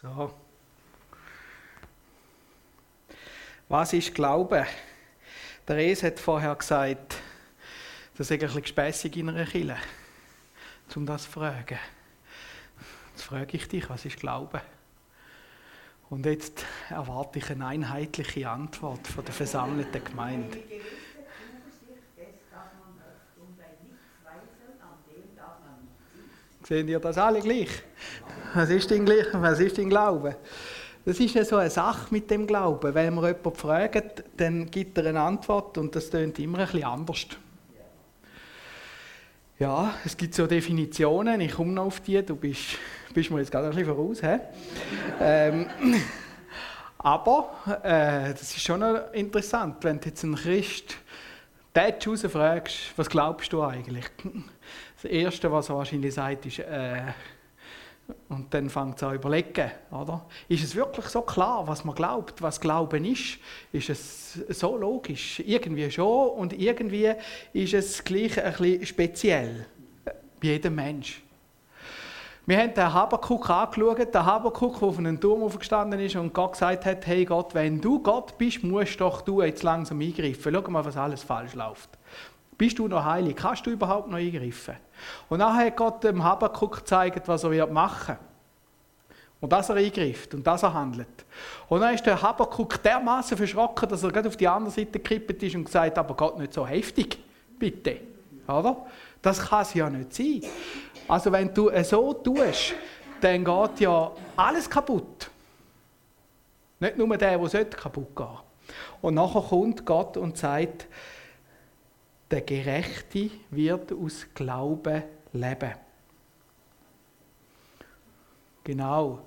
So. Was ist Glaube? Der Res hat vorher gesagt, das ist ein bisschen gespässig in einer Kille, um das zu fragen. Jetzt frage ich dich, was ist Glaube? Und jetzt erwarte ich eine einheitliche Antwort von der versammelten Gemeinde. Sehen ihr das alle gleich? Was ist gleich, was ist denn Glaube? Das ist ja so eine Sache mit dem Glauben. Wenn man jemanden fragt, dann gibt er eine Antwort und das klingt immer ein bisschen anders. Ja, es gibt so Definitionen, ich komme noch auf die, du bist, bist mir jetzt gerade ein bisschen voraus. He? ähm, aber äh, das ist schon interessant, wenn du jetzt einen Christ den fragst, was glaubst du eigentlich? Das Erste, was er wahrscheinlich sagt, ist, äh, und dann fängt es an zu überlegen, oder? Ist es wirklich so klar, was man glaubt, was Glauben ist? Ist es so logisch? Irgendwie schon und irgendwie ist es gleich ein bisschen speziell. Bei jedem Mensch. Wir haben den Habakuk angeschaut, den Habakuk, der auf einem Turm aufgestanden ist und Gott gesagt hat, hey Gott, wenn du Gott bist, musst doch du jetzt langsam eingreifen. Schau mal, was alles falsch läuft. Bist du noch heilig? Kannst du überhaupt noch eingreifen? Und nachher hat Gott dem Habakkuk gezeigt, was er machen wird. Und dass er eingreift und dass er handelt. Und dann ist der Habakkuk dermaßen verschrocken, dass er gerade auf die andere Seite gekippt ist und gesagt aber Gott, nicht so heftig, bitte. Oder? Das kann es ja nicht sein. Also wenn du es so tust, dann geht ja alles kaputt. Nicht nur der, der kaputt gehen Und nachher kommt Gott und sagt, der Gerechte wird aus Glauben leben. Genau.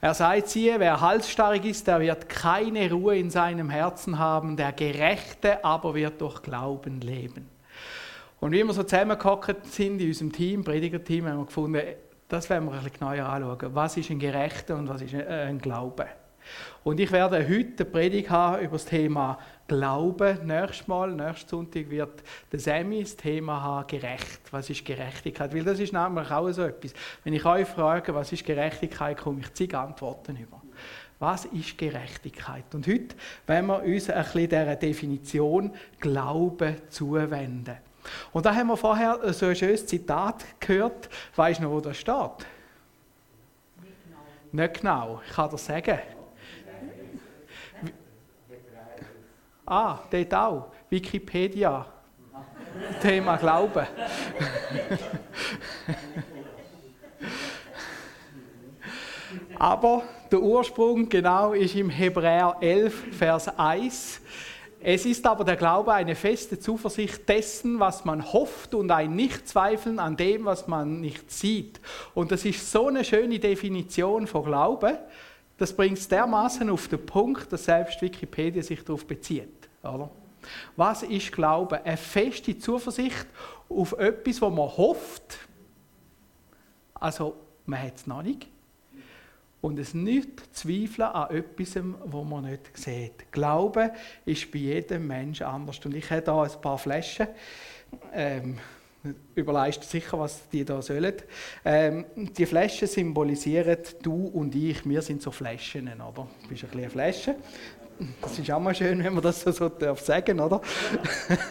Er sagt siehe, wer halsstarrig ist, der wird keine Ruhe in seinem Herzen haben, der Gerechte aber wird durch Glauben leben. Und wie wir so zusammengehockt sind in unserem Team, Predigerteam, haben wir gefunden, das werden wir ein bisschen genauer anschauen. Was ist ein Gerechter und was ist ein Glaube? Und ich werde heute eine Predigt haben über das Thema Glauben. Nächstes Mal, nächsten Sonntag, wird der Semi das Thema haben, gerecht. Was ist Gerechtigkeit? Weil das ist nämlich auch so etwas. Wenn ich euch frage, was ist Gerechtigkeit, komme ich zig Antworten über. Was ist Gerechtigkeit? Und heute wollen wir uns ein bisschen dieser Definition Glauben zuwenden. Und da haben wir vorher so ein schönes Zitat gehört. Weißt du noch, wo das steht? Nicht genau. Nicht genau. Ich kann das sagen. Ah, dort auch. Wikipedia. Thema Glauben. Aber der Ursprung genau ist im Hebräer 11, Vers 1. Es ist aber der Glaube eine feste Zuversicht dessen, was man hofft und ein Nichtzweifeln an dem, was man nicht sieht. Und das ist so eine schöne Definition von Glaube. Das bringt es dermaßen auf den Punkt, dass selbst Wikipedia sich darauf bezieht. Oder? Was ist Glaube? Eine feste Zuversicht auf etwas, wo man hofft. Also, man hat es noch nicht. Und es nicht zweifeln an etwas, wo man nicht sieht. Glaube ist bei jedem Menschen anders. Und ich habe hier ein paar Flaschen. Ähm, überleist sicher, was die da sollen. Ähm, die Flaschen symbolisieren du und ich. Wir sind so Flaschen, oder? Du bist ein bisschen eine Flasche. Das ist auch mal schön, wenn man das so, so darf sagen, oder?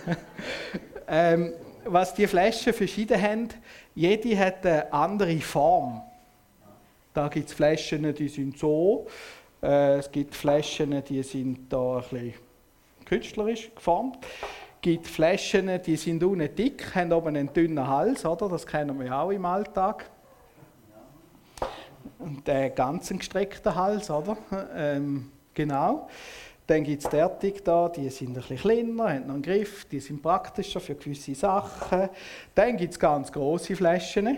ähm, was die Flaschen verschieden haben, jede hat eine andere Form. Da gibt es Flaschen, die sind so. Äh, es gibt Flaschen, die sind da ein bisschen künstlerisch geformt. Es gibt Flaschen, die sind unten dick, haben oben einen dünnen Hals, oder? Das kennen wir auch im Alltag. Und der ganz gestreckte Hals, oder? Ähm, Genau. Dann gibt es derartig da, die sind ein bisschen kleiner, haben noch einen Griff, die sind praktischer für gewisse Sachen. Dann gibt es ganz große Flaschen,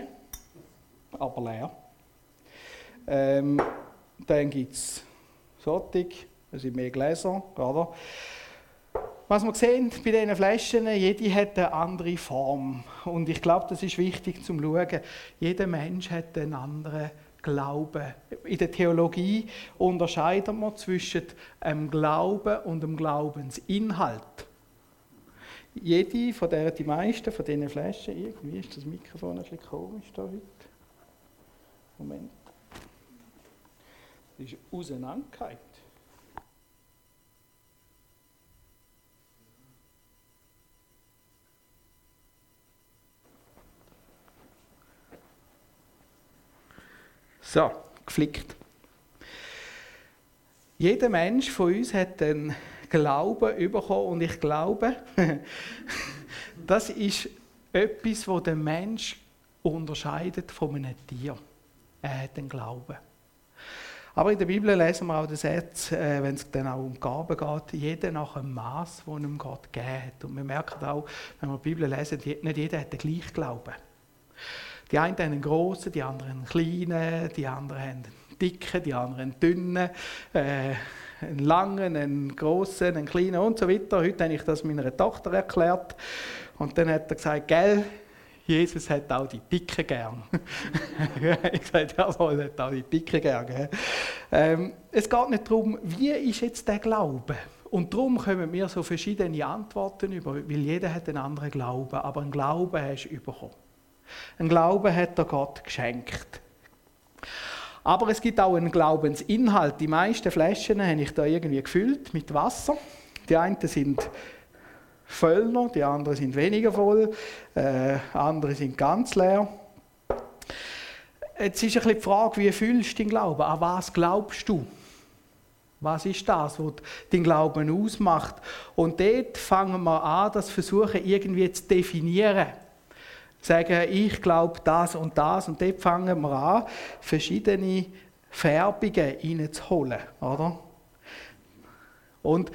aber leer. Ähm, dann gibt es solche, das sind mehr Gläser, oder? Was wir sehen bei diesen Flaschen, jede hat eine andere Form. Und ich glaube, das ist wichtig zum Schauen. Jeder Mensch hat eine andere Glauben. In der Theologie unterscheiden wir zwischen dem Glauben und dem Glaubensinhalt. Jede von der, die meisten von diesen Flaschen, irgendwie ist das Mikrofon ein bisschen komisch da heute. Moment. ist auseinandergehalten. So, geflickt. Jeder Mensch von uns hat den Glauben bekommen und ich glaube, das ist etwas, was den Mensch unterscheidet von einem Tier. Er hat den Glauben. Aber in der Bibel lesen wir auch den Satz, äh, wenn es dann auch um Gaben geht, jeder nach dem Maß, das ihm Gott gegeben hat. Und wir merken auch, wenn wir die Bibel lesen, nicht jeder hat den gleichen Glauben. Die einen haben einen grossen, die anderen einen kleinen, die anderen haben einen dicken, die anderen einen dünnen, äh, einen langen, einen grossen, einen kleinen und so weiter. Heute habe ich das meiner Tochter erklärt. Und dann hat er gesagt, gell, Jesus hat auch die Dicken gern. ich sagte, jawohl, hat auch die Dicken gern. Ähm, es geht nicht darum, wie ist jetzt der Glaube? Und darum kommen wir so verschiedene Antworten über, weil jeder hat einen anderen Glauben, aber einen Glauben hast du bekommen. Ein Glauben hat er Gott geschenkt. Aber es gibt auch einen Glaubensinhalt. Die meisten Flaschen habe ich da irgendwie gefüllt mit Wasser. Die einen sind voller, die anderen sind weniger voll, äh, andere sind ganz leer. Jetzt ist ein bisschen die Frage, wie fühlst du deinen Glauben? An was glaubst du? Was ist das, was dein Glauben ausmacht? Und dort fangen wir an, das versuchen irgendwie zu definieren. Sagen, ich glaube das und das. Und dort fangen wir an, verschiedene Färbungen reinzuholen. Oder? Und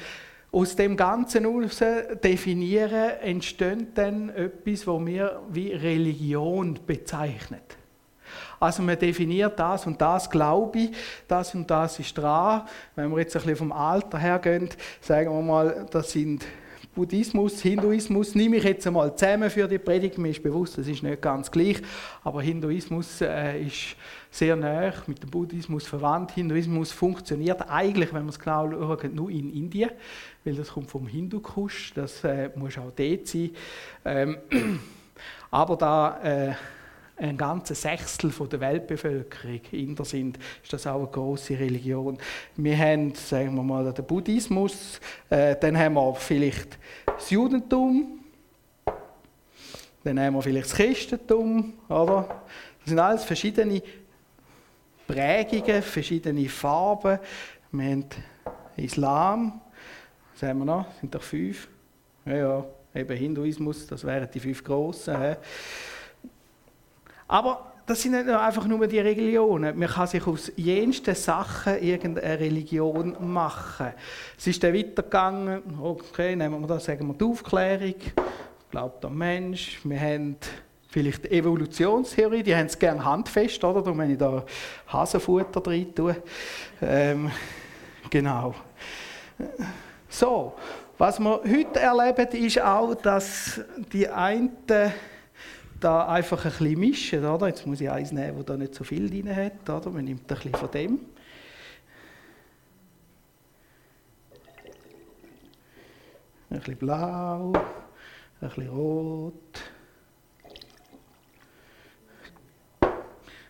aus dem Ganzen heraus definieren, entsteht dann etwas, was wir wie Religion bezeichnet. Also man definiert das und das glaube ich, das und das ist dran. Wenn wir jetzt ein bisschen vom Alter her gehen, sagen wir mal, das sind Buddhismus, Hinduismus, nehme ich jetzt einmal zusammen für die Predigt. Mir ist bewusst, das ist nicht ganz gleich, aber Hinduismus äh, ist sehr nah mit dem Buddhismus verwandt. Hinduismus funktioniert eigentlich, wenn man es genau schaut, nur in Indien, weil das kommt vom Hindukusch, das äh, muss auch dort sein. Ähm, aber da äh, ein ganzes Sechstel von der Weltbevölkerung Inder sind, ist das auch eine große Religion. Wir haben, sagen wir mal, den Buddhismus, äh, dann haben wir vielleicht das Judentum, dann haben wir vielleicht das Christentum, oder? Das sind alles verschiedene Prägungen, verschiedene Farben. Wir haben Islam, was haben wir noch? Sind doch fünf? Ja, ja, eben Hinduismus, das wären die fünf grossen. Aber das sind nicht einfach nur die Religionen. Man kann sich aus jensten Sachen irgendeine Religion machen. Es ist dann weitergegangen, okay, nehmen wir das, sagen wir die Aufklärung, glaubt der Mensch. Wir haben vielleicht die Evolutionstheorie, die haben es gerne handfest, oder? Darum, wenn ich da Hasenfutter rein tue. Ähm, genau. So, was wir heute erleben, ist auch, dass die einen da einfach ein bisschen mischen. Oder? Jetzt muss ich eins nehmen, das da nicht so viel drin hat. Oder? Man nimmt ein bisschen von dem. Ein bisschen blau, ein bisschen rot.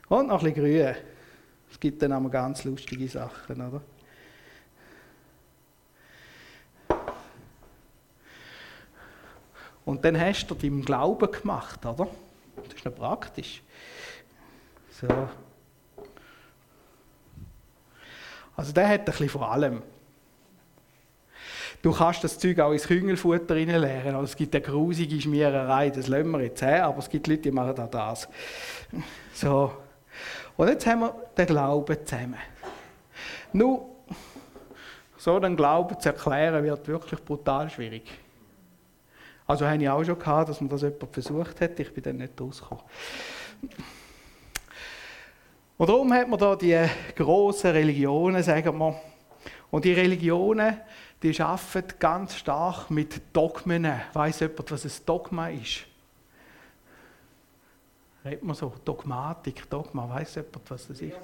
Und noch ein bisschen grün. Es gibt dann auch ganz lustige Sachen, oder? Und dann hast du deinem Glauben gemacht, oder? Das ist noch praktisch. So. Also der hat ein bisschen vor allem. Du kannst das Zeug auch ins Küngelfutter reinleeren. Also es gibt eine grusige Schmiererei, das lassen wir jetzt her, aber es gibt Leute, die machen auch das. So. Und jetzt haben wir den Glauben zusammen. Nun, so den Glauben zu erklären, wird wirklich brutal schwierig. Also habe ich auch schon gehabt, dass man das jemand versucht hat. Ich bin dann nicht rausgekommen. Und darum hat man da die grossen Religionen, sagen wir. Und die Religionen, die arbeiten ganz stark mit Dogmen. Weiß jemand, was ein Dogma ist? Redet man so? Dogmatik, Dogma, weiß jemand, was das ist?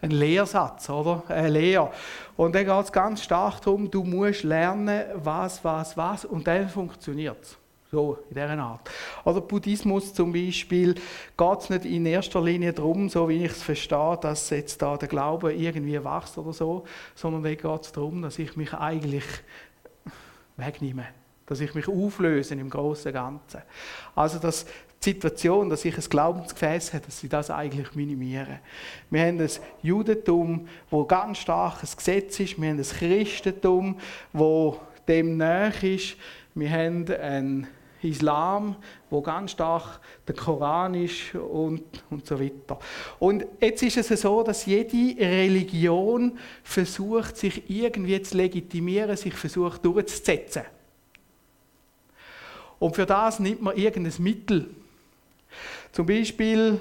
Ein Lehrsatz, oder? Eine Lehre. Und dann geht es ganz stark darum, du musst lernen, was, was, was, und dann funktioniert es. So, in dieser Art. Oder Buddhismus zum Beispiel geht es nicht in erster Linie darum, so wie ich es verstehe, dass jetzt da der Glaube irgendwie wächst oder so, sondern da geht es darum, dass ich mich eigentlich wegnehme. Dass ich mich auflöse im großen Ganzen. Also, dass Situation, dass ich ein Glaubensgefäß habe, dass sie das eigentlich minimieren. Wir haben ein Judentum, wo ganz stark ein Gesetz ist. Wir haben ein Christentum, wo dem näher ist. Wir haben ein Islam, wo ganz stark der Koran ist und, und so weiter. Und jetzt ist es so, dass jede Religion versucht, sich irgendwie zu legitimieren, sich versucht durchzusetzen. Und für das nimmt man irgendein Mittel. Zum Beispiel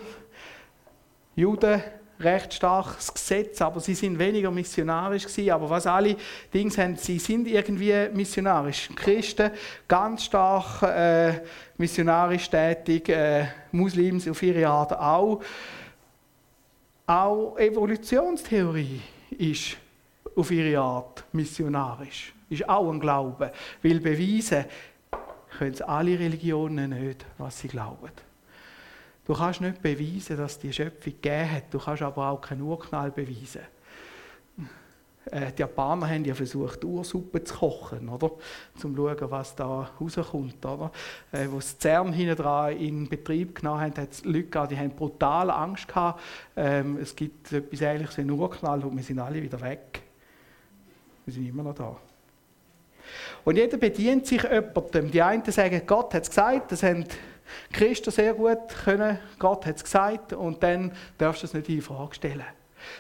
Juden recht starkes Gesetz, aber sie sind weniger missionarisch gewesen. Aber was alle Dings haben, sie sind irgendwie missionarisch. Christen ganz stark äh, missionarisch tätig, äh, Muslims auf ihre Art auch. Auch Evolutionstheorie ist auf ihre Art missionarisch. Ist auch ein Glaube. Weil beweisen können alle Religionen nicht, was sie glauben. Du kannst nicht beweisen, dass die Schöpfung gegeben hat. Du kannst aber auch keinen Urknall beweisen. Äh, die Japaner haben ja versucht, Ursuppe zu kochen, oder? Zum zu schauen, was da rauskommt. Oder? Äh, wo sie CERN hinten dran in Betrieb genommen haben, hat es Leute gehabt, die haben brutal Angst gehabt. Ähm, es gibt etwas Ähnliches wie einen Urknall und wir sind alle wieder weg. Wir sind immer noch da. Und jeder bedient sich jemandem. Die einen sagen, Gott hat es gesagt, das haben Christen sehr gut können, Gott hat es gesagt, und dann darfst du es nicht in Frage stellen.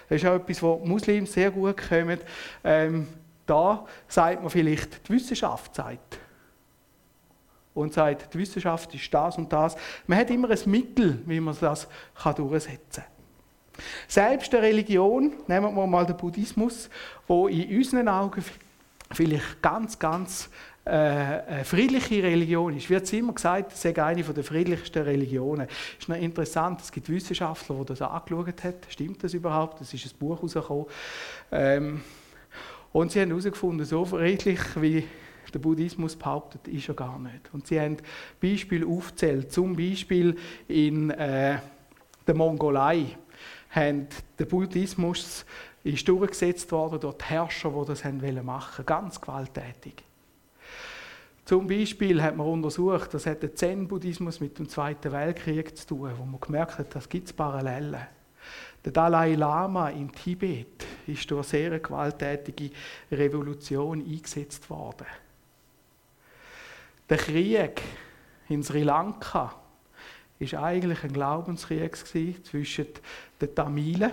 Das ist auch etwas, wo Muslims sehr gut kommen. Ähm, da sagt man vielleicht, die Wissenschaft sagt. Und sagt, die Wissenschaft ist das und das. Man hat immer ein Mittel, wie man das kann durchsetzen kann. Selbst der Religion, nehmen wir mal den Buddhismus, wo in unseren Augen vielleicht ganz, ganz eine friedliche Religion ist. Wird immer gesagt, es sei eine der friedlichsten Religionen. Ist noch interessant, es gibt Wissenschaftler, die das angeschaut haben. Stimmt das überhaupt? Es ist ein Buch herausgekommen. Ähm, und sie haben herausgefunden, so friedlich wie der Buddhismus behauptet, ist er gar nicht. Und sie haben Beispiele aufgezählt. Zum Beispiel in äh, der Mongolei haben der Buddhismus ist durchgesetzt worden durch die Herrscher, die das machen wollten. Ganz gewalttätig. Zum Beispiel hat man untersucht, das hat der Zen-Buddhismus mit dem Zweiten Weltkrieg zu tun, wo man gemerkt hat, das gibt es Parallelen. Der Dalai Lama in Tibet ist durch eine sehr gewalttätige Revolution eingesetzt worden. Der Krieg in Sri Lanka ist eigentlich ein Glaubenskrieg zwischen den Tamilen,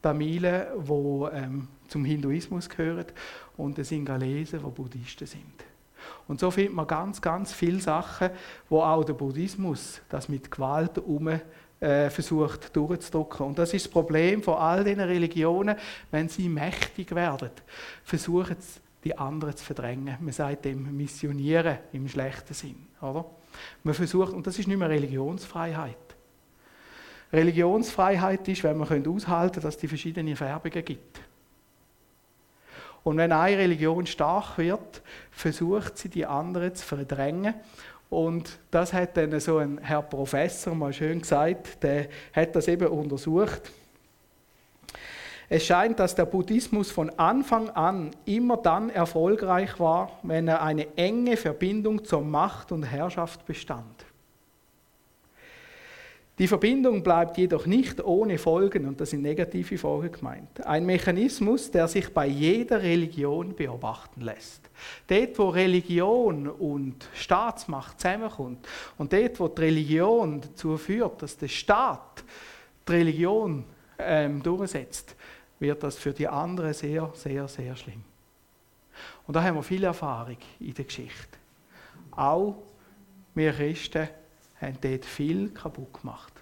Tamilen, die ähm, zum Hinduismus gehören, und den Singalesen, die Buddhisten sind. Und so findet man ganz, ganz viele Sachen, wo auch der Buddhismus das mit Gewalt um äh, versucht durchzudrücken. Und das ist das Problem von all diesen Religionen, wenn sie mächtig werden, versuchen sie, die anderen zu verdrängen. Man sagt dem Missionieren im schlechten Sinn. Oder? Man versucht, und das ist nicht mehr Religionsfreiheit. Religionsfreiheit ist, wenn man aushalten kann, dass es die verschiedenen Färbungen gibt. Und wenn eine Religion stark wird, versucht sie, die anderen zu verdrängen. Und das hat dann so ein Herr Professor mal schön gesagt, der hat das eben untersucht. Es scheint, dass der Buddhismus von Anfang an immer dann erfolgreich war, wenn er eine enge Verbindung zur Macht und Herrschaft bestand. Die Verbindung bleibt jedoch nicht ohne Folgen, und das sind negative Folgen gemeint. Ein Mechanismus, der sich bei jeder Religion beobachten lässt. Dort, wo Religion und Staatsmacht zusammenkommt und dort, wo die Religion dazu führt, dass der Staat die Religion ähm, durchsetzt, wird das für die anderen sehr, sehr, sehr schlimm. Und da haben wir viel Erfahrung in der Geschichte. Auch wir Christen haben dort viel kaputt gemacht.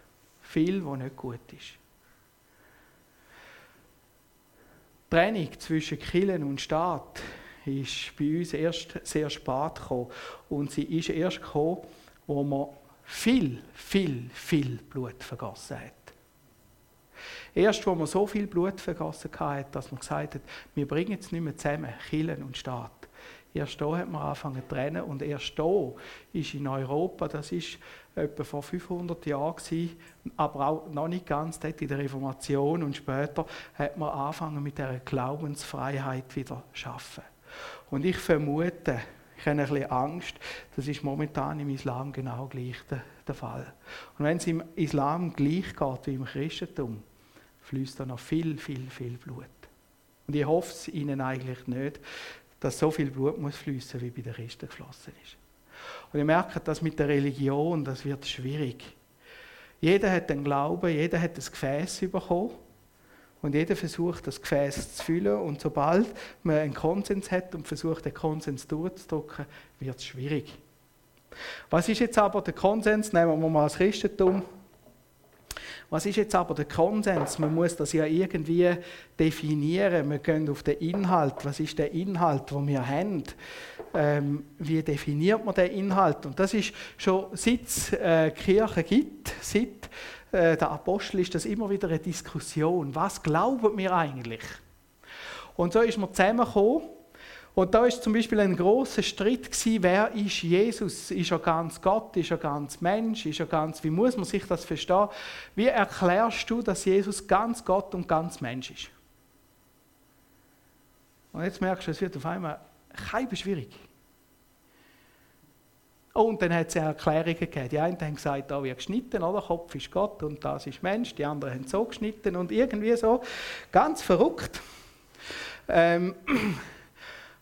Viel, was nicht gut ist. Die Trennung zwischen Kirchen und Staat ist bei uns erst sehr spät gekommen. Und sie ist erst gekommen, wo man viel, viel, viel Blut vergossen hat. Erst wo man so viel Blut vergossen hat, dass man gesagt hat, wir bringen es nicht mehr zusammen, Kirchen und Staat, Erst da hat man angefangen zu trennen und erst da ist in Europa, das ist etwa vor 500 Jahren gewesen, aber auch noch nicht ganz dort in der Reformation und später hat man angefangen mit der Glaubensfreiheit wieder zu schaffen. Und ich vermute, ich habe ein bisschen Angst, das ist momentan im Islam genau gleich der, der Fall. Und wenn es im Islam gleich geht wie im Christentum, fließt da noch viel, viel, viel Blut. Und ich hoffe es Ihnen eigentlich nicht, dass so viel Blut muss fließen, wie bei den Christen geflossen ist. Und ihr merkt, dass mit der Religion, das wird schwierig. Jeder hat den Glauben, jeder hat das Gefäß bekommen und jeder versucht, das Gefäß zu füllen. Und sobald man einen Konsens hat und versucht, den Konsens durchzudrücken, wird es schwierig. Was ist jetzt aber der Konsens? Nehmen wir mal das Christentum. Was ist jetzt aber der Konsens? Man muss das ja irgendwie definieren. Wir gehen auf den Inhalt. Was ist der Inhalt, den wir haben? Ähm, wie definiert man den Inhalt? Und das ist schon seit es äh, Kirche gibt, seit äh, der Apostel, ist das immer wieder eine Diskussion. Was glauben wir eigentlich? Und so ist man zusammengekommen und da ist zum Beispiel ein großer Streit gewesen, wer ist Jesus? Ist er ganz Gott? Ist er ganz Mensch? Ist er ganz, wie muss man sich das verstehen? Wie erklärst du, dass Jesus ganz Gott und ganz Mensch ist? Und jetzt merkst du, es wird auf einmal kein schwierig. Und dann hat es Erklärungen gegeben. Die einen haben gesagt, da wird geschnitten, oder? Kopf ist Gott und das ist Mensch. Die anderen haben so geschnitten und irgendwie so. Ganz verrückt. Ähm,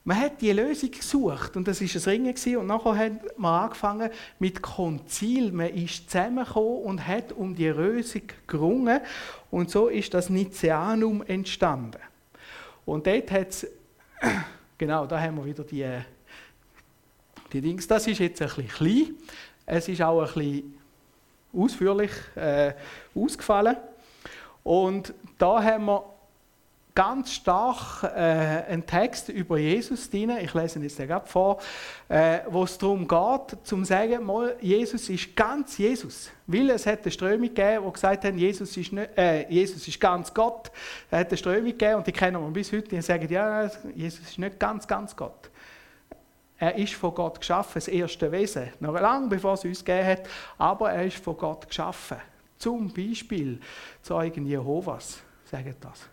man hat die Lösung gesucht und das ist ein Ringen gewesen. und nachher hat man angefangen mit Konzil. Man ist zusammengekommen und hat um die Lösung gerungen und so ist das Nizianum entstanden. Und dort hat es, genau, da haben wir wieder die, die Dings. Das ist jetzt ein bisschen klein. Es ist auch ein bisschen ausführlich äh, ausgefallen. Und da haben wir ganz stark äh, einen Text über Jesus drin. Ich lese ihn jetzt gerade vor, äh, wo es darum geht, zum sagen, mal, Jesus ist ganz Jesus. Weil es hat eine Strömung gegeben, die gesagt haben, Jesus ist, nicht, äh, Jesus ist ganz Gott. Es hat eine Strömung gegeben und die kennen wir bis heute. Die sagen, ja, Jesus ist nicht ganz, ganz Gott. Er ist von Gott geschaffen, das erste Wesen. Noch lange bevor es uns gegeben hat, aber er ist von Gott geschaffen. Zum Beispiel Zeugen Jehovas sagen das.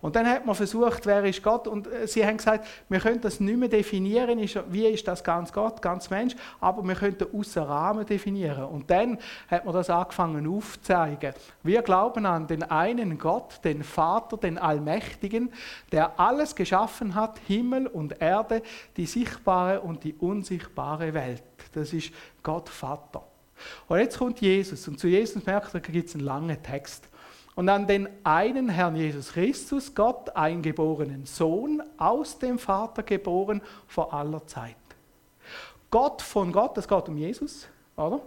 Und dann hat man versucht, wer ist Gott? Und äh, sie haben gesagt, wir können das nicht mehr definieren, wie ist das ganz Gott, ganz Mensch, aber wir könnten außer Rahmen definieren. Und dann hat man das angefangen aufzuzeigen. Wir glauben an den einen Gott, den Vater, den Allmächtigen, der alles geschaffen hat, Himmel und Erde, die sichtbare und die unsichtbare Welt. Das ist Gott Vater. Und jetzt kommt Jesus und zu Jesus merkt ihr, gibt es einen langen Text und an den einen Herrn Jesus Christus, Gott, eingeborenen Sohn, aus dem Vater geboren vor aller Zeit. Gott von Gott, es geht um Jesus, oder? Und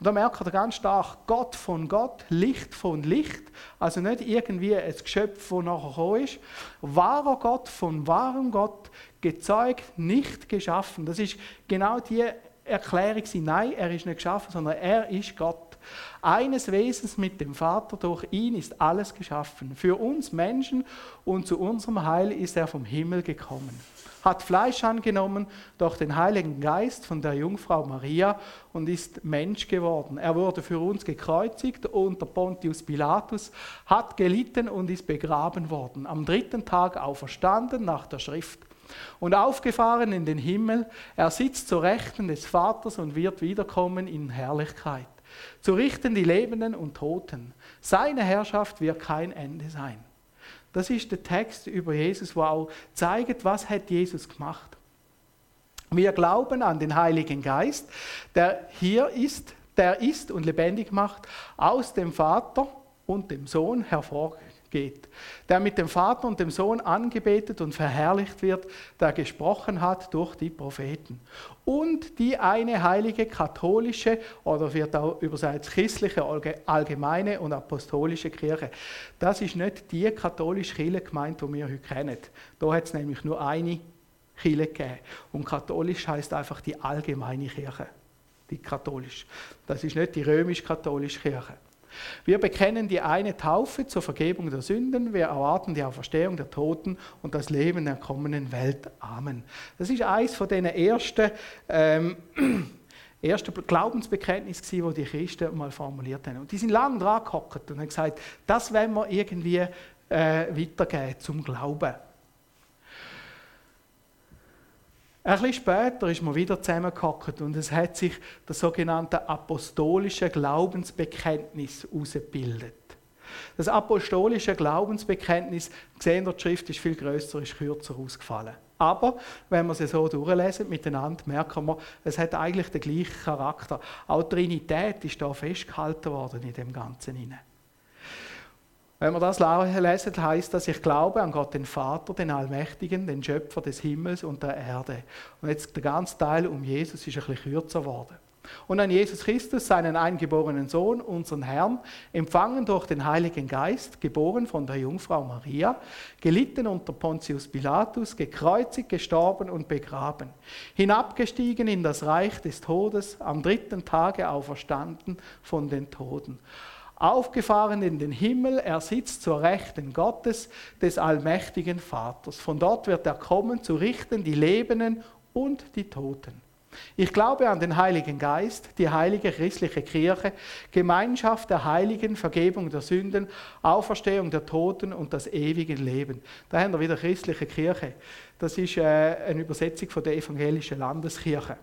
da merkt ihr ganz stark, Gott von Gott, Licht von Licht, also nicht irgendwie ein Geschöpf, das nachher gekommen ist. Wahrer Gott von wahrem Gott, gezeugt, nicht geschaffen. Das ist genau die Erklärung, nein, er ist nicht geschaffen, sondern er ist Gott eines Wesens mit dem Vater, durch ihn ist alles geschaffen. Für uns Menschen und zu unserem Heil ist er vom Himmel gekommen. Hat Fleisch angenommen durch den Heiligen Geist von der Jungfrau Maria und ist Mensch geworden. Er wurde für uns gekreuzigt unter Pontius Pilatus, hat gelitten und ist begraben worden. Am dritten Tag auferstanden nach der Schrift und aufgefahren in den Himmel. Er sitzt zur Rechten des Vaters und wird wiederkommen in Herrlichkeit zu richten die Lebenden und Toten. Seine Herrschaft wird kein Ende sein. Das ist der Text über Jesus, wo auch zeigt, was hat Jesus gemacht. Wir glauben an den Heiligen Geist, der hier ist, der ist und lebendig macht, aus dem Vater und dem Sohn hervorgeht geht, der mit dem Vater und dem Sohn angebetet und verherrlicht wird, der gesprochen hat durch die Propheten. Und die eine heilige katholische oder wird auch übersetzt christliche, allgemeine und apostolische Kirche. Das ist nicht die katholische Kirche gemeint, die wir heute kennen. Da hat es nämlich nur eine Kirche gegeben. Und katholisch heißt einfach die allgemeine Kirche. Die katholisch. Das ist nicht die römisch-katholische Kirche. Wir bekennen die eine Taufe zur Vergebung der Sünden. Wir erwarten die Auferstehung der Toten und das Leben der kommenden Welt. Amen. Das ist eines von den ersten, ähm, ersten Glaubensbekenntnissen, die die Christen mal formuliert haben. Und die sind lange dran gehockt und haben gesagt, das wollen wir irgendwie äh, weitergeben zum Glauben. Ein bisschen später ist man wieder zusammengehockt und es hat sich das sogenannte apostolische Glaubensbekenntnis herausgebildet. Das apostolische Glaubensbekenntnis, gesehen der Schrift, ist viel größer, ist kürzer ausgefallen. Aber wenn wir sie so durchlesen miteinander, merken wir, es hat eigentlich den gleichen Charakter. Auch Trinität ist da festgehalten worden in dem Ganzen hinein. Wenn wir das lesen, heißt das, ich glaube an Gott, den Vater, den Allmächtigen, den Schöpfer des Himmels und der Erde. Und jetzt der ganze Teil um Jesus ist ein bisschen kürzer geworden. Und an Jesus Christus, seinen eingeborenen Sohn, unseren Herrn, empfangen durch den Heiligen Geist, geboren von der Jungfrau Maria, gelitten unter Pontius Pilatus, gekreuzigt, gestorben und begraben, hinabgestiegen in das Reich des Todes, am dritten Tage auferstanden von den Toden aufgefahren in den Himmel, er sitzt zur Rechten Gottes, des allmächtigen Vaters. Von dort wird er kommen, zu richten die Lebenden und die Toten. Ich glaube an den Heiligen Geist, die heilige christliche Kirche, Gemeinschaft der Heiligen, Vergebung der Sünden, Auferstehung der Toten und das ewige Leben. Da haben wir wieder christliche Kirche. Das ist äh, eine Übersetzung von der evangelischen Landeskirche.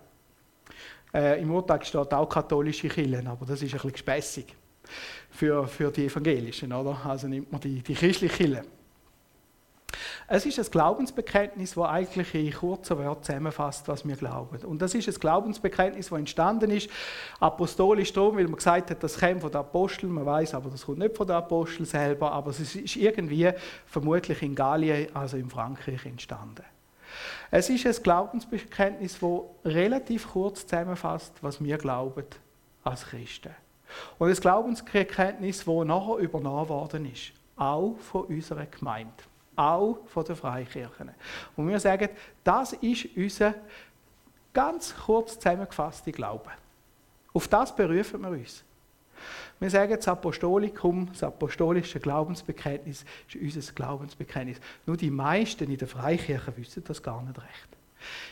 Äh, Im Urteil steht auch katholische Kirchen, aber das ist ein bisschen gespässig für, für die Evangelischen, oder? Also nimmt man die, die christliche Kirche. Es ist ein Glaubensbekenntnis, das eigentlich in kurzen Worten zusammenfasst, was wir glauben. Und das ist ein Glaubensbekenntnis, das entstanden ist, apostolisch darum, weil man gesagt hat, das kommt von den Aposteln, man weiß aber, das kommt nicht von den Aposteln selber, aber es ist irgendwie vermutlich in Gallien, also in Frankreich, entstanden. Es ist ein Glaubensbekenntnis, das relativ kurz zusammenfasst, was wir glauben als Christen. Und das Glaubensbekenntnis, das nachher übernommen worden ist, auch von unserer Gemeinde, auch von den Freikirchen. Und wir sagen, das ist unser ganz kurz zusammengefasster Glaube. Auf das berufen wir uns. Wir sagen, das Apostolikum, das apostolische Glaubensbekenntnis ist unser Glaubensbekenntnis. Nur die meisten in der Freikirche wissen das gar nicht recht.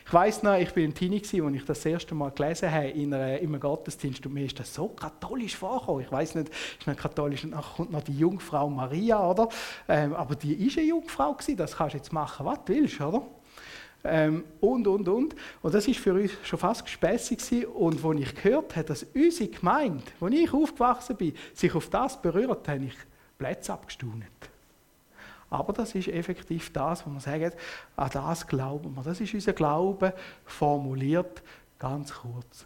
Ich weiß noch, ich war ein Teenie, als ich das, erste Mal gelesen habe in, einem Gottesdienst und mir ist das so katholisch vorgekommen. Ich weiß nicht, ist nicht katholisch und dann kommt noch die Jungfrau Maria, oder? Ähm, aber die ist eine Jungfrau gewesen, das kannst du jetzt machen, was du willst, oder? Ähm, und, und, und. Und das ist für uns schon fast gespässig. Und als ich gehört habe, dass unsere Gemeinde, wo ich aufgewachsen bin, sich auf das berührt, habe ich Plätze abgestaunet. Aber das ist effektiv das, wo wir sagen, an das glauben wir. Das ist unser Glaube formuliert, ganz kurz.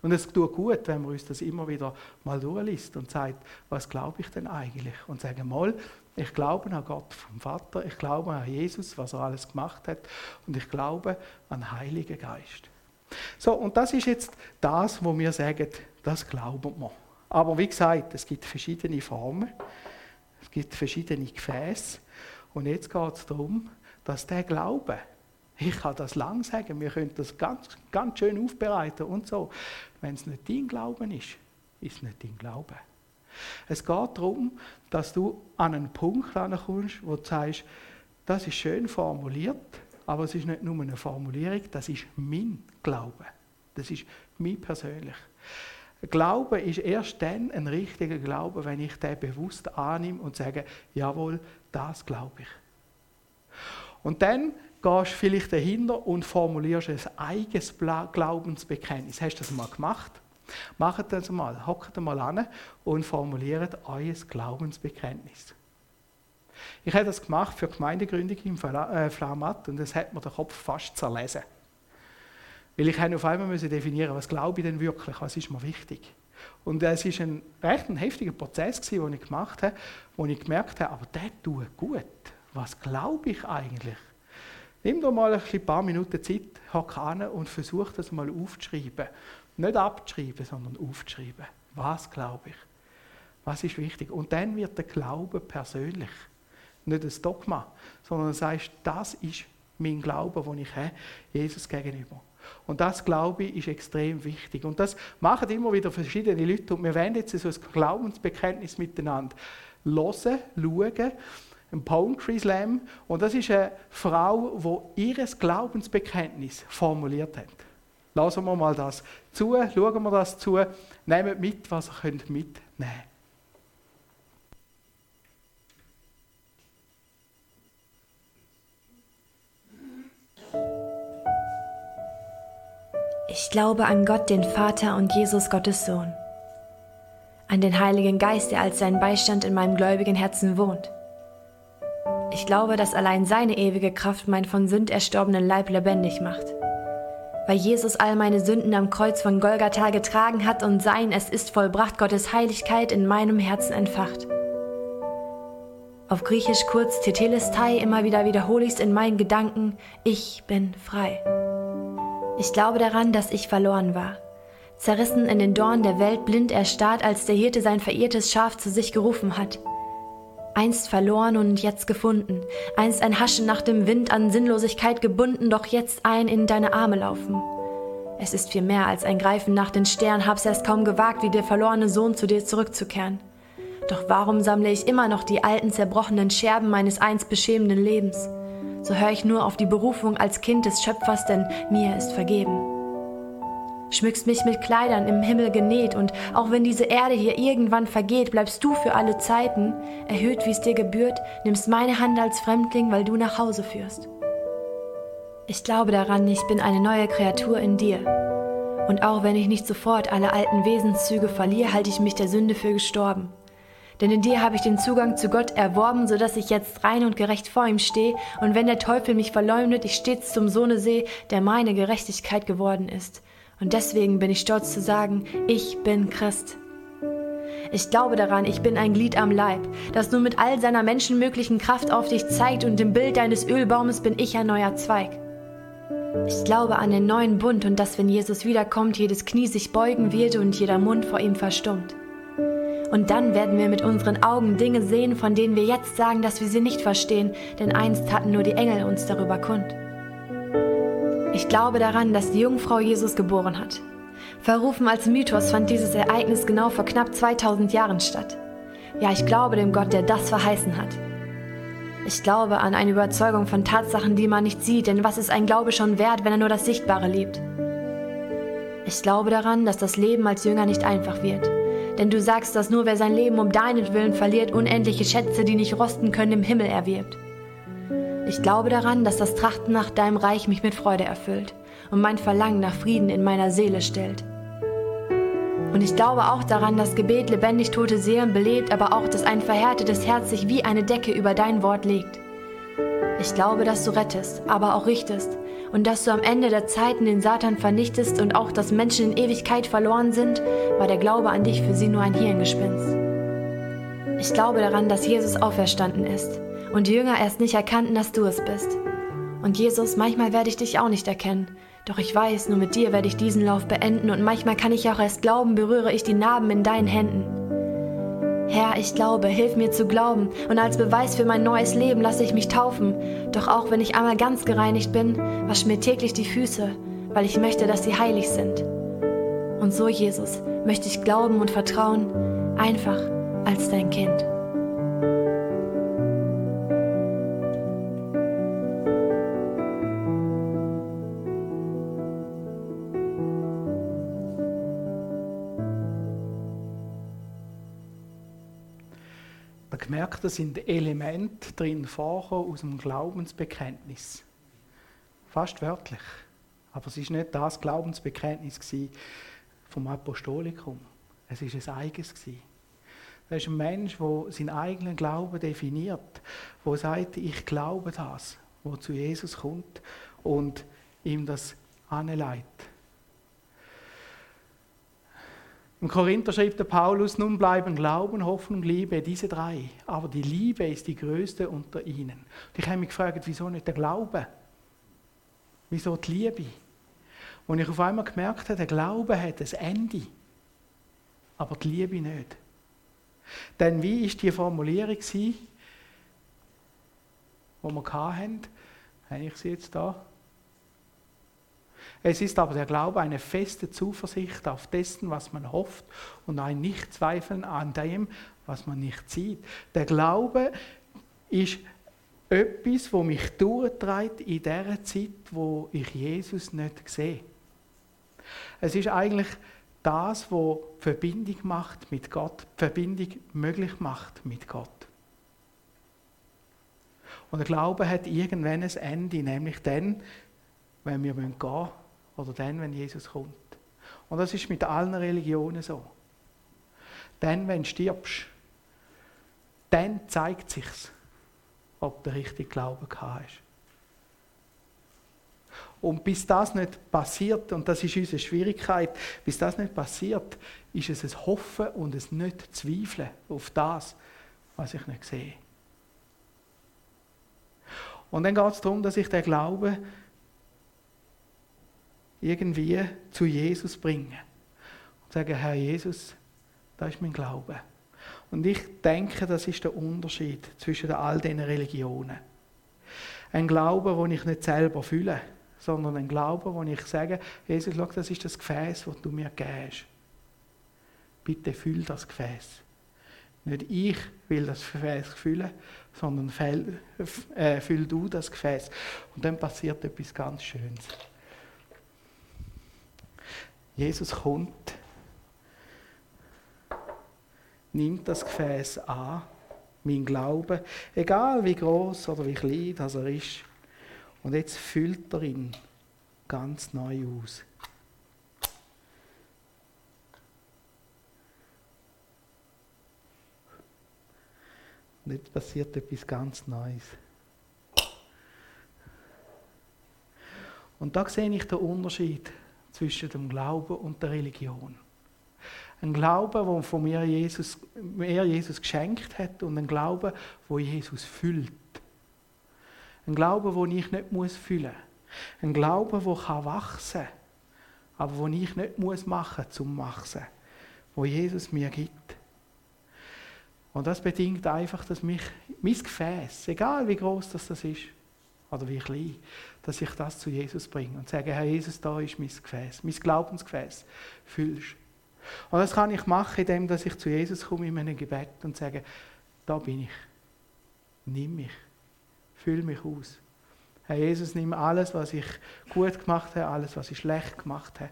Und es tut gut, wenn man uns das immer wieder mal durchliest und sagt, was glaube ich denn eigentlich? Und sagen mal, ich glaube an Gott vom Vater, ich glaube an Jesus, was er alles gemacht hat, und ich glaube an den Heiligen Geist. So, und das ist jetzt das, wo wir sagen, das glauben wir. Aber wie gesagt, es gibt verschiedene Formen. Es gibt verschiedene Gefäße. Und jetzt geht es darum, dass der Glaube, ich kann das lang sagen, wir können das ganz, ganz schön aufbereiten und so. Wenn es nicht dein Glauben ist, ist es nicht dein Glaube. Es geht darum, dass du an einen Punkt kommst, wo du sagst, das ist schön formuliert, aber es ist nicht nur eine Formulierung, das ist mein Glaube. Das ist mein persönlich. Glaube ist erst dann ein richtiger Glaube, wenn ich den bewusst annehme und sage, jawohl, das glaube ich. Und dann gehst du vielleicht dahinter und formulierst ein eigenes Glaubensbekenntnis. Hast du das mal gemacht? Macht das mal, hockt mal an und formuliert euer Glaubensbekenntnis. Ich habe das gemacht für Gemeindegründung im äh, Flaumatt und das hat mir den Kopf fast zerlesen. Weil ich auf einmal müssen definieren, was glaube ich denn wirklich, was ist mir wichtig. Und es war ein recht ein heftiger Prozess, den ich gemacht habe, wo ich gemerkt habe, aber der tut gut. Was glaube ich eigentlich? Nimm doch mal ein paar Minuten Zeit, hock an und versuch das mal aufzuschreiben. Nicht abzuschreiben, sondern aufzuschreiben. Was glaube ich? Was ist wichtig? Und dann wird der Glaube persönlich. Nicht ein Dogma, sondern du sagst, das ist mein Glaube, den ich habe, Jesus gegenüber. Und das, glaube ich, ist extrem wichtig. Und das machen immer wieder verschiedene Leute. Und wir werden jetzt so ein Glaubensbekenntnis miteinander hören, schauen. Ein Poetry Slam. Und das ist eine Frau, die ihr Glaubensbekenntnis formuliert hat. Lassen wir mal das zu, schauen wir das zu, nehmt mit, was ihr mitnehmen könnt. Ich glaube an Gott, den Vater und Jesus, Gottes Sohn. An den Heiligen Geist, der als sein Beistand in meinem gläubigen Herzen wohnt. Ich glaube, dass allein seine ewige Kraft meinen von Sünd erstorbenen Leib lebendig macht. Weil Jesus all meine Sünden am Kreuz von Golgatha getragen hat und sein Es ist vollbracht Gottes Heiligkeit in meinem Herzen entfacht. Auf Griechisch kurz Tetelestai, immer wieder wiederhole ich es in meinen Gedanken, ich bin frei. Ich glaube daran, dass ich verloren war. Zerrissen in den Dornen der Welt, blind erstarrt, als der Hirte sein verirrtes Schaf zu sich gerufen hat. Einst verloren und jetzt gefunden. Einst ein Haschen nach dem Wind an Sinnlosigkeit gebunden, doch jetzt ein in deine Arme laufen. Es ist viel mehr als ein Greifen nach den Sternen, hab's erst kaum gewagt, wie der verlorene Sohn zu dir zurückzukehren. Doch warum sammle ich immer noch die alten zerbrochenen Scherben meines einst beschämenden Lebens? So höre ich nur auf die Berufung als Kind des Schöpfers, denn mir ist vergeben. Schmückst mich mit Kleidern im Himmel genäht und auch wenn diese Erde hier irgendwann vergeht, bleibst du für alle Zeiten, erhöht wie es dir gebührt, nimmst meine Hand als Fremdling, weil du nach Hause führst. Ich glaube daran, ich bin eine neue Kreatur in dir. Und auch wenn ich nicht sofort alle alten Wesenszüge verliere, halte ich mich der Sünde für gestorben. Denn in dir habe ich den Zugang zu Gott erworben, so dass ich jetzt rein und gerecht vor ihm stehe, und wenn der Teufel mich verleumdet, ich stets zum Sohne sehe, der meine Gerechtigkeit geworden ist. Und deswegen bin ich stolz zu sagen, ich bin Christ. Ich glaube daran, ich bin ein Glied am Leib, das nur mit all seiner menschenmöglichen Kraft auf dich zeigt, und im Bild deines Ölbaumes bin ich ein neuer Zweig. Ich glaube an den neuen Bund und dass, wenn Jesus wiederkommt, jedes Knie sich beugen wird und jeder Mund vor ihm verstummt. Und dann werden wir mit unseren Augen Dinge sehen, von denen wir jetzt sagen, dass wir sie nicht verstehen, denn einst hatten nur die Engel uns darüber kund. Ich glaube daran, dass die Jungfrau Jesus geboren hat. Verrufen als Mythos fand dieses Ereignis genau vor knapp 2000 Jahren statt. Ja, ich glaube dem Gott, der das verheißen hat. Ich glaube an eine Überzeugung von Tatsachen, die man nicht sieht, denn was ist ein Glaube schon wert, wenn er nur das Sichtbare liebt? Ich glaube daran, dass das Leben als Jünger nicht einfach wird denn du sagst, dass nur wer sein Leben um deinetwillen verliert, unendliche Schätze, die nicht rosten können, im Himmel erwirbt. Ich glaube daran, dass das Trachten nach deinem Reich mich mit Freude erfüllt und mein Verlangen nach Frieden in meiner Seele stellt. Und ich glaube auch daran, dass Gebet lebendig tote Seelen belebt, aber auch, dass ein verhärtetes Herz sich wie eine Decke über dein Wort legt. Ich glaube, dass du rettest, aber auch richtest und dass du am Ende der Zeiten den Satan vernichtest und auch, dass Menschen in Ewigkeit verloren sind, war der Glaube an dich für sie nur ein Hirngespinst. Ich glaube daran, dass Jesus auferstanden ist und die Jünger erst nicht erkannten, dass du es bist. Und Jesus, manchmal werde ich dich auch nicht erkennen, doch ich weiß, nur mit dir werde ich diesen Lauf beenden und manchmal kann ich auch erst glauben, berühre ich die Narben in deinen Händen. Herr, ich glaube, hilf mir zu glauben, und als Beweis für mein neues Leben lasse ich mich taufen. Doch auch wenn ich einmal ganz gereinigt bin, wasch mir täglich die Füße, weil ich möchte, dass sie heilig sind. Und so, Jesus, möchte ich glauben und vertrauen, einfach als dein Kind. Gemerkt, da sind Elemente drin vorkommen aus dem Glaubensbekenntnis. Fast wörtlich. Aber es war nicht das Glaubensbekenntnis vom Apostolikum. Es war ein eigenes. Das ist ein Mensch, der seinen eigenen Glauben definiert, der sagt, ich glaube das, wo zu Jesus kommt und ihm das anleitet. Im Korinther schreibt der Paulus, nun bleiben Glauben, Hoffnung, Liebe, diese drei. Aber die Liebe ist die größte unter ihnen. Und ich habe mich gefragt, wieso nicht der Glaube? Wieso die Liebe? Und ich auf einmal gemerkt habe, der Glaube hat ein Ende, aber die Liebe nicht. Denn wie ist die Formulierung die wir hatten? Habe ich sie jetzt da? Es ist aber der Glaube eine feste Zuversicht auf dessen, was man hofft und ein Nichtzweifeln an dem, was man nicht sieht. Der Glaube ist etwas, wo mich durchtreibt in der Zeit, wo ich Jesus nicht sehe. Es ist eigentlich das, was Verbindung macht mit Gott, Verbindung möglich macht mit Gott. Und der Glaube hat irgendwann ein Ende, nämlich dann, wenn wir gehen müssen oder dann, wenn Jesus kommt. Und das ist mit allen Religionen so. Dann, wenn du stirbst, dann zeigt sich's, ob der richtige Glaube hast. Und bis das nicht passiert, und das ist unsere Schwierigkeit, bis das nicht passiert, ist es ein Hoffen und ein Nicht-Zweifeln auf das, was ich nicht sehe. Und dann geht es darum, dass ich den Glauben irgendwie zu Jesus bringe. Und sage, Herr Jesus, das ist mein Glaube. Und ich denke, das ist der Unterschied zwischen all diesen Religionen. Ein Glaube, den ich nicht selber fühle, sondern ein Glaube, wo ich sage, Jesus, schau, das ist das Gefäß, das du mir gibst. Bitte füll das Gefäß. Nicht ich will das Gefäß füllen, sondern füll, äh, füll du das Gefäß. Und dann passiert etwas ganz Schönes. Jesus kommt, nimmt das Gefäß an, mein Glaube, egal wie groß oder wie klein das er ist, und jetzt füllt er ihn ganz neu aus. Und jetzt passiert etwas ganz Neues. Und da sehe ich den Unterschied zwischen dem Glauben und der Religion. Ein Glaube, wo von mir Jesus, mir Jesus geschenkt hat und ein Glaube, wo Jesus füllt. Ein Glaube, den ich nicht muss fühlen muss. Ein Glaube, wachsen kann, aber den ich nicht muss machen zum Wachsen. Wo Jesus mir gibt. Und das bedingt einfach, dass mich mein Gefäß, egal wie groß das, das ist, oder wie klein, dass ich das zu Jesus bringe und sage, Herr Jesus, da ist mein Gefäß, mein Glaubensgefäß, fühlst. Und das kann ich machen, indem ich zu Jesus komme in meinem Gebet und sage, da bin ich, nimm mich. Füll mich aus. Herr Jesus, nimm alles, was ich gut gemacht habe, alles, was ich schlecht gemacht habe.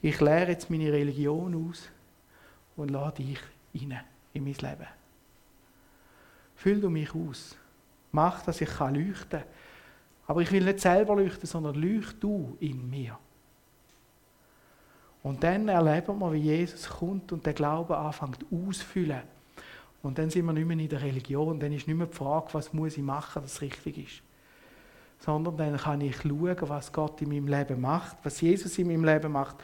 Ich lehre jetzt meine Religion aus und lade dich rein in mein Leben. Füll du mich aus. Mach, dass ich leuchten kann. Aber ich will nicht selber leuchten, sondern leucht du in mir. Und dann erleben wir, wie Jesus kommt und der Glaube anfängt auszufüllen. Und dann sind wir nicht mehr in der Religion. Dann ist nicht mehr die Frage, was muss ich machen, dass es richtig ist. Sondern dann kann ich schauen, was Gott in meinem Leben macht, was Jesus in meinem Leben macht.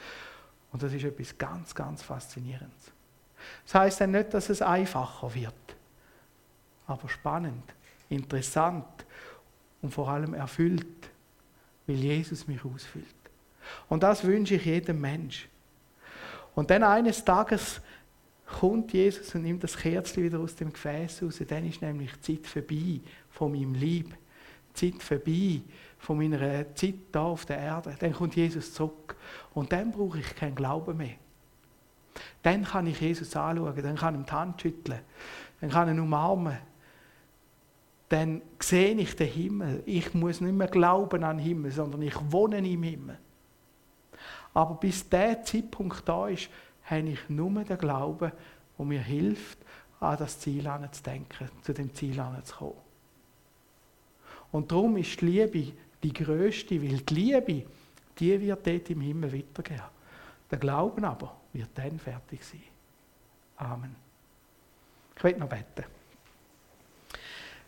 Und das ist etwas ganz, ganz Faszinierendes. Das heißt dann nicht, dass es einfacher wird, aber spannend, interessant und vor allem erfüllt, weil Jesus mich ausfüllt. Und das wünsche ich jedem Mensch. Und dann eines Tages kommt Jesus und nimmt das Kerzchen wieder aus dem Gefäß raus. Dann ist nämlich die Zeit vorbei von meinem Lieb. Zeit vorbei von meiner Zeit da auf der Erde. Dann kommt Jesus zurück. Und dann brauche ich keinen Glauben mehr. Dann kann ich Jesus anschauen, dann kann ich ihm die Hand schütteln, dann kann ich ihn umarmen. Dann sehe ich den Himmel. Ich muss nicht mehr glauben an den Himmel, sondern ich wohne im Himmel. Aber bis der Zeitpunkt da ist, habe ich nur den Glauben, der mir hilft, an das Ziel zu denken, zu dem Ziel zu kommen. Und darum ist die Liebe die größte, weil die Liebe, die wird dort im Himmel weitergehen. Der Glauben aber wird dann fertig sein. Amen. Ich will noch beten.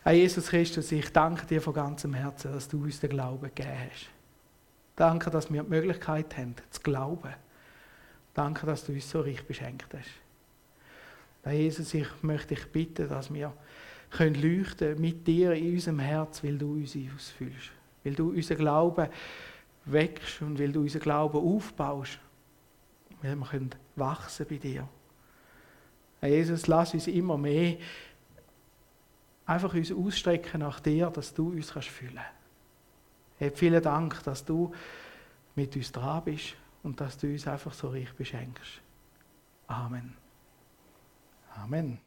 Herr Jesus Christus, ich danke dir von ganzem Herzen, dass du uns den Glauben gegeben hast. Danke, dass wir die Möglichkeit haben, zu glauben. Danke, dass du uns so reich beschenkt hast. Herr Jesus, ich möchte dich bitten, dass wir können leuchten mit dir in unserem Herz, weil du uns ausfüllst. Weil du unseren Glauben wächst und weil du unseren Glauben aufbaust. Weil wir können wachsen bei dir. Herr Jesus, lass uns immer mehr einfach uns ausstrecken nach dir, dass du uns kannst füllen kannst. Hey, vielen Dank, dass du mit uns dran bist und dass du uns einfach so reich beschenkst. Amen. Amen.